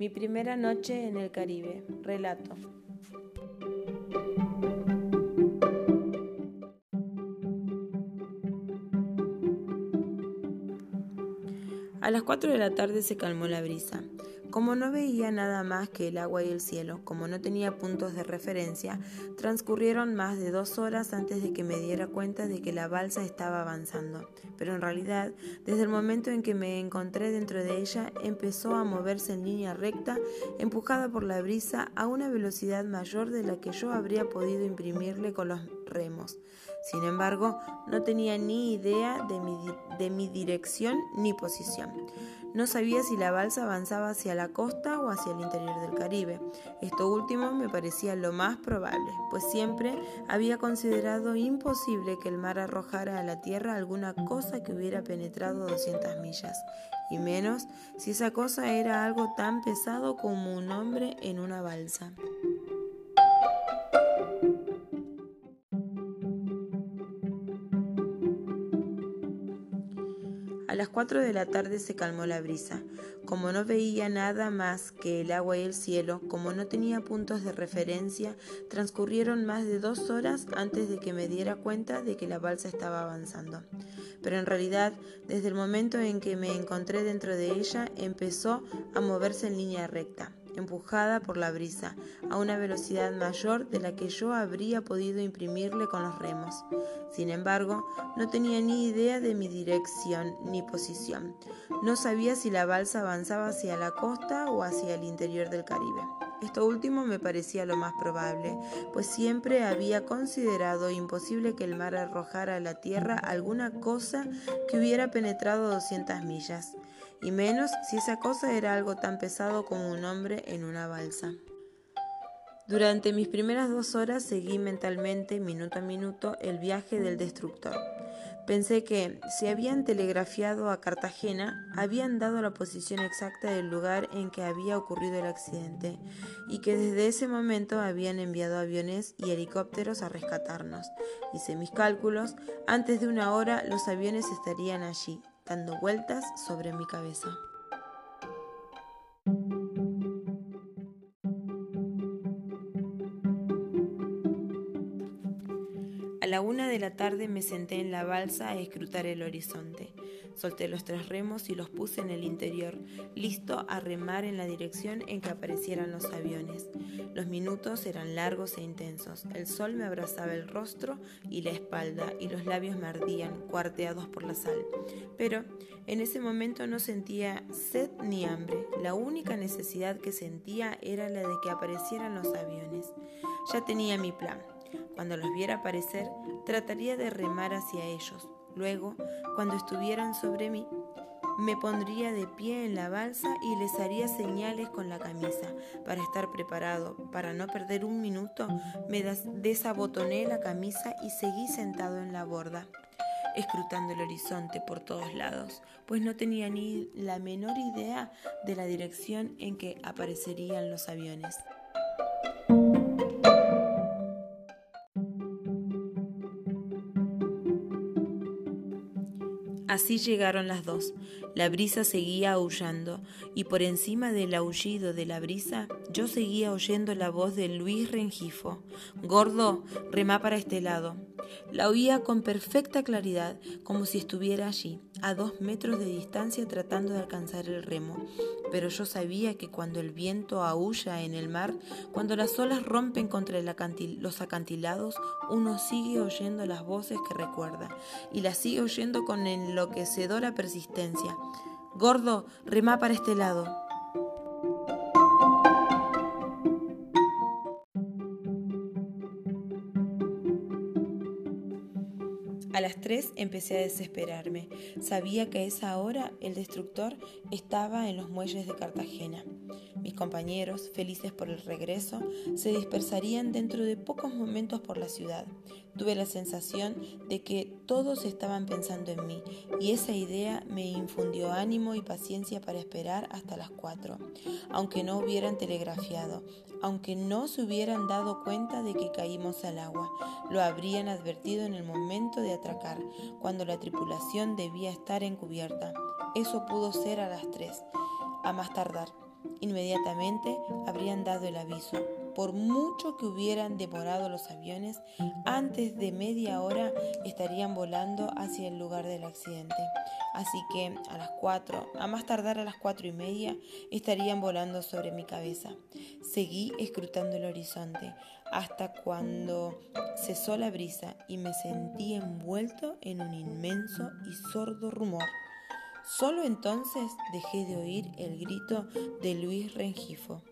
Mi primera noche en el Caribe. Relato. A las 4 de la tarde se calmó la brisa. Como no veía nada más que el agua y el cielo, como no tenía puntos de referencia, transcurrieron más de dos horas antes de que me diera cuenta de que la balsa estaba avanzando. Pero en realidad, desde el momento en que me encontré dentro de ella, empezó a moverse en línea recta, empujada por la brisa a una velocidad mayor de la que yo habría podido imprimirle con los remos. Sin embargo, no tenía ni idea de mi, de mi dirección ni posición. No sabía si la balsa avanzaba hacia la costa o hacia el interior del Caribe. Esto último me parecía lo más probable, pues siempre había considerado imposible que el mar arrojara a la tierra alguna cosa que hubiera penetrado 200 millas, y menos si esa cosa era algo tan pesado como un hombre en una balsa. A las 4 de la tarde se calmó la brisa. Como no veía nada más que el agua y el cielo, como no tenía puntos de referencia, transcurrieron más de dos horas antes de que me diera cuenta de que la balsa estaba avanzando. Pero en realidad, desde el momento en que me encontré dentro de ella, empezó a moverse en línea recta empujada por la brisa, a una velocidad mayor de la que yo habría podido imprimirle con los remos. Sin embargo, no tenía ni idea de mi dirección ni posición. No sabía si la balsa avanzaba hacia la costa o hacia el interior del Caribe. Esto último me parecía lo más probable, pues siempre había considerado imposible que el mar arrojara a la tierra alguna cosa que hubiera penetrado 200 millas y menos si esa cosa era algo tan pesado como un hombre en una balsa. Durante mis primeras dos horas seguí mentalmente, minuto a minuto, el viaje del destructor. Pensé que, si habían telegrafiado a Cartagena, habían dado la posición exacta del lugar en que había ocurrido el accidente y que desde ese momento habían enviado aviones y helicópteros a rescatarnos. Hice mis cálculos, antes de una hora los aviones estarían allí, dando vueltas sobre mi cabeza. La una de la tarde me senté en la balsa a escrutar el horizonte. Solté los tres remos y los puse en el interior, listo a remar en la dirección en que aparecieran los aviones. Los minutos eran largos e intensos. El sol me abrazaba el rostro y la espalda y los labios me ardían, cuarteados por la sal. Pero en ese momento no sentía sed ni hambre. La única necesidad que sentía era la de que aparecieran los aviones. Ya tenía mi plan. Cuando los viera aparecer, trataría de remar hacia ellos. Luego, cuando estuvieran sobre mí, me pondría de pie en la balsa y les haría señales con la camisa. Para estar preparado, para no perder un minuto, me desabotoné la camisa y seguí sentado en la borda, escrutando el horizonte por todos lados, pues no tenía ni la menor idea de la dirección en que aparecerían los aviones. Así llegaron las dos. La brisa seguía aullando, y por encima del aullido de la brisa, yo seguía oyendo la voz de Luis Rengifo. Gordo, remá para este lado. La oía con perfecta claridad, como si estuviera allí, a dos metros de distancia tratando de alcanzar el remo. Pero yo sabía que cuando el viento aúlla en el mar, cuando las olas rompen contra los acantilados, uno sigue oyendo las voces que recuerda, y las sigue oyendo con enloquecedora persistencia. Gordo, remá para este lado. A las tres empecé a desesperarme. Sabía que a esa hora el destructor estaba en los muelles de Cartagena. Mis compañeros, felices por el regreso, se dispersarían dentro de pocos momentos por la ciudad. Tuve la sensación de que todos estaban pensando en mí y esa idea me infundió ánimo y paciencia para esperar hasta las cuatro, aunque no hubieran telegrafiado, aunque no se hubieran dado cuenta de que caímos al agua. Lo habrían advertido en el momento de atracar, cuando la tripulación debía estar encubierta. Eso pudo ser a las tres, a más tardar. Inmediatamente habrían dado el aviso. Por mucho que hubieran demorado los aviones, antes de media hora estarían volando hacia el lugar del accidente. Así que a las cuatro, a más tardar a las cuatro y media, estarían volando sobre mi cabeza. Seguí escrutando el horizonte hasta cuando cesó la brisa y me sentí envuelto en un inmenso y sordo rumor. Solo entonces dejé de oír el grito de Luis Rengifo.